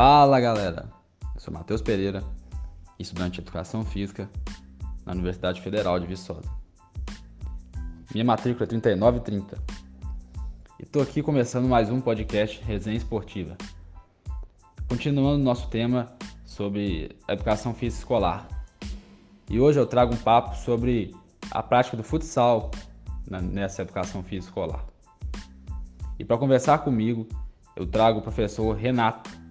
Fala galera, eu sou Matheus Pereira, estudante de Educação Física na Universidade Federal de Viçosa. Minha matrícula é 3930 e estou aqui começando mais um podcast Resenha Esportiva. Continuando nosso tema sobre educação física escolar. E hoje eu trago um papo sobre a prática do futsal nessa educação física escolar. E para conversar comigo, eu trago o professor Renato,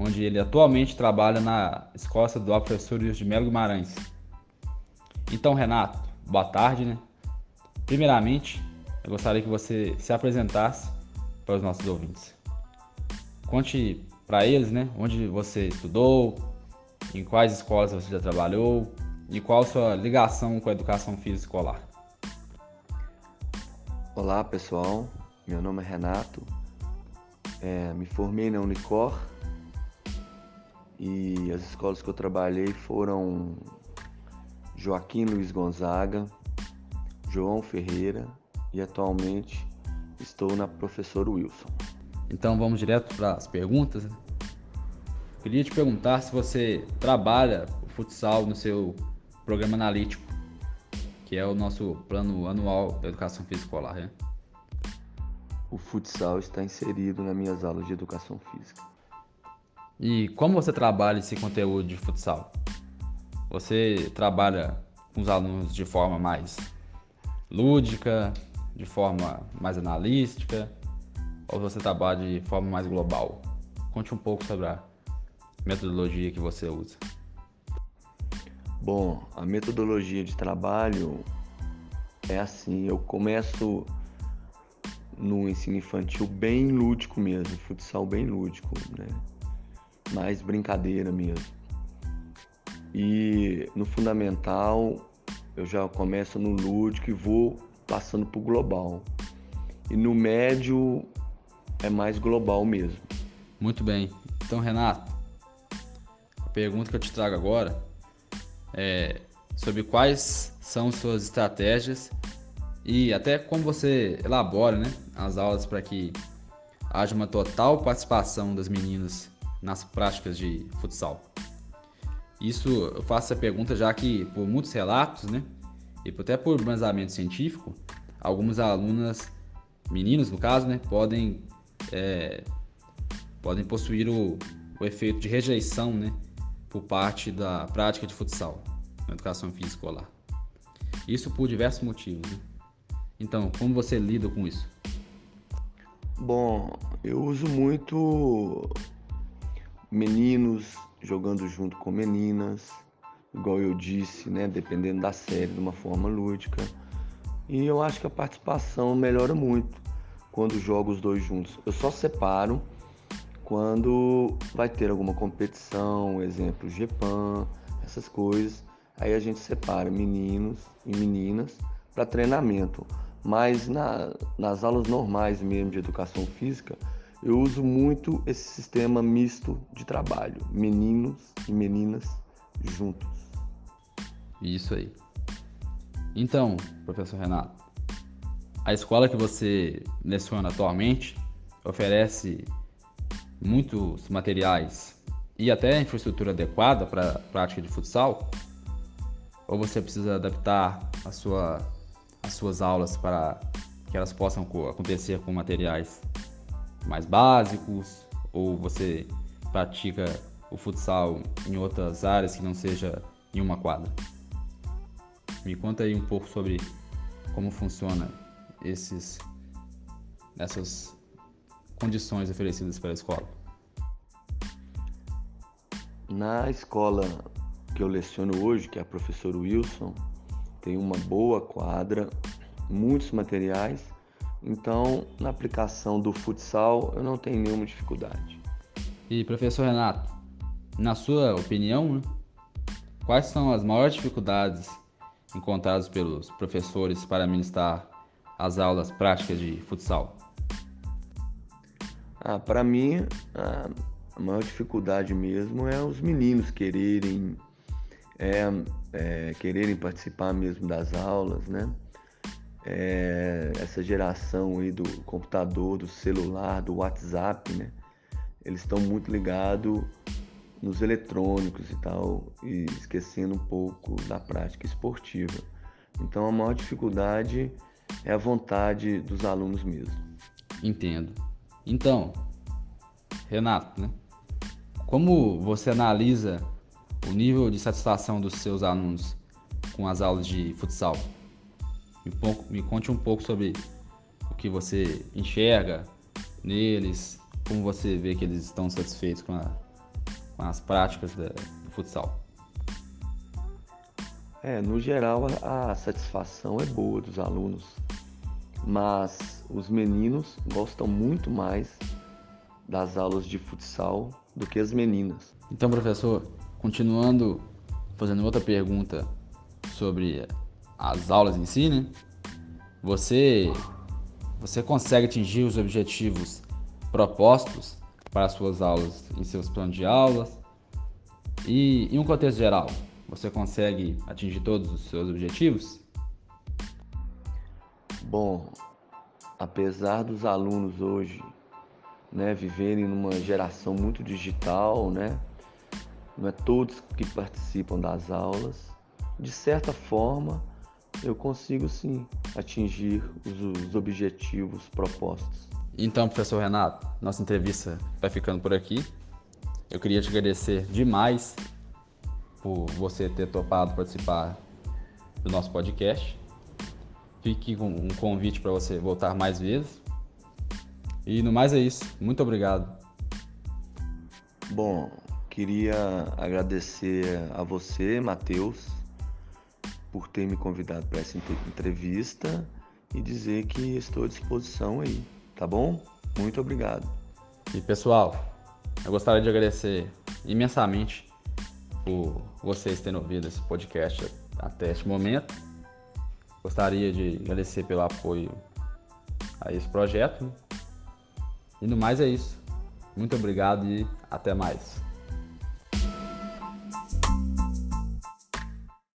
onde ele atualmente trabalha na Escola Estadual Professor de Melo Guimarães. Então, Renato, boa tarde, né? Primeiramente, eu gostaria que você se apresentasse para os nossos ouvintes. Conte para eles, né, onde você estudou, em quais escolas você já trabalhou e qual a sua ligação com a educação física escolar. Olá, pessoal. Meu nome é Renato. É, me formei na Unicor e as escolas que eu trabalhei foram Joaquim Luiz Gonzaga, João Ferreira e atualmente estou na Professor Wilson. Então vamos direto para as perguntas. Né? Queria te perguntar se você trabalha o futsal no seu programa analítico, que é o nosso plano anual da educação física escolar. Né? O futsal está inserido nas minhas aulas de educação física. E como você trabalha esse conteúdo de futsal? Você trabalha com os alunos de forma mais lúdica, de forma mais analítica, ou você trabalha de forma mais global? Conte um pouco sobre a metodologia que você usa. Bom, a metodologia de trabalho é assim, eu começo no ensino infantil bem lúdico mesmo, futsal bem lúdico, né? Mais brincadeira mesmo. E no fundamental eu já começo no lúdico e vou passando para o global. E no médio é mais global mesmo. Muito bem. Então, Renato, a pergunta que eu te trago agora é sobre quais são suas estratégias e até como você elabora né, as aulas para que haja uma total participação das meninas nas práticas de futsal? Isso eu faço essa pergunta já que por muitos relatos, né, e até por embasamento científico, algumas alunas, meninas no caso, né, podem é, podem possuir o, o efeito de rejeição, né, por parte da prática de futsal na educação física escolar. Isso por diversos motivos. Né? Então, como você lida com isso? Bom, eu uso muito meninos jogando junto com meninas, igual eu disse, né, dependendo da série, de uma forma lúdica. E eu acho que a participação melhora muito quando jogo os dois juntos. Eu só separo quando vai ter alguma competição, exemplo, GPAN, essas coisas. Aí a gente separa meninos e meninas para treinamento. Mas na, nas aulas normais mesmo de educação física, eu uso muito esse sistema misto de trabalho, meninos e meninas juntos. Isso aí. Então, professor Renato, a escola que você leciona atualmente oferece muitos materiais e até infraestrutura adequada para a prática de futsal? Ou você precisa adaptar a sua, as suas aulas para que elas possam acontecer com materiais mais básicos, ou você pratica o futsal em outras áreas que não seja em uma quadra. Me conta aí um pouco sobre como funciona esses essas condições oferecidas pela escola. Na escola que eu leciono hoje, que é a professora Wilson, tem uma boa quadra, muitos materiais então, na aplicação do futsal, eu não tenho nenhuma dificuldade. E professor Renato, na sua opinião, né, quais são as maiores dificuldades encontradas pelos professores para ministrar as aulas práticas de futsal? Ah, para mim, a maior dificuldade mesmo é os meninos quererem é, é, quererem participar mesmo das aulas, né? É, essa geração aí do computador, do celular, do WhatsApp, né? eles estão muito ligados nos eletrônicos e tal, e esquecendo um pouco da prática esportiva. Então a maior dificuldade é a vontade dos alunos mesmo. Entendo. Então, Renato, né? Como você analisa o nível de satisfação dos seus alunos com as aulas de futsal? Me, me conte um pouco sobre o que você enxerga neles, como você vê que eles estão satisfeitos com, a, com as práticas do futsal. É, no geral a, a satisfação é boa dos alunos, mas os meninos gostam muito mais das aulas de futsal do que as meninas. Então, professor, continuando fazendo outra pergunta sobre as aulas em si, né? Você você consegue atingir os objetivos propostos para as suas aulas em seus planos de aulas? E em um contexto geral, você consegue atingir todos os seus objetivos? Bom, apesar dos alunos hoje né, viverem numa geração muito digital, né, não é todos que participam das aulas, de certa forma eu consigo sim atingir os, os objetivos propostos. Então, professor Renato, nossa entrevista vai ficando por aqui. Eu queria te agradecer demais por você ter topado participar do nosso podcast. Fique com um convite para você voltar mais vezes. E no mais é isso. Muito obrigado. Bom, queria agradecer a você, Matheus, por ter me convidado para essa entrevista e dizer que estou à disposição aí, tá bom? Muito obrigado. E pessoal, eu gostaria de agradecer imensamente por vocês terem ouvido esse podcast até este momento. Gostaria de agradecer pelo apoio a esse projeto. E no mais é isso. Muito obrigado e até mais.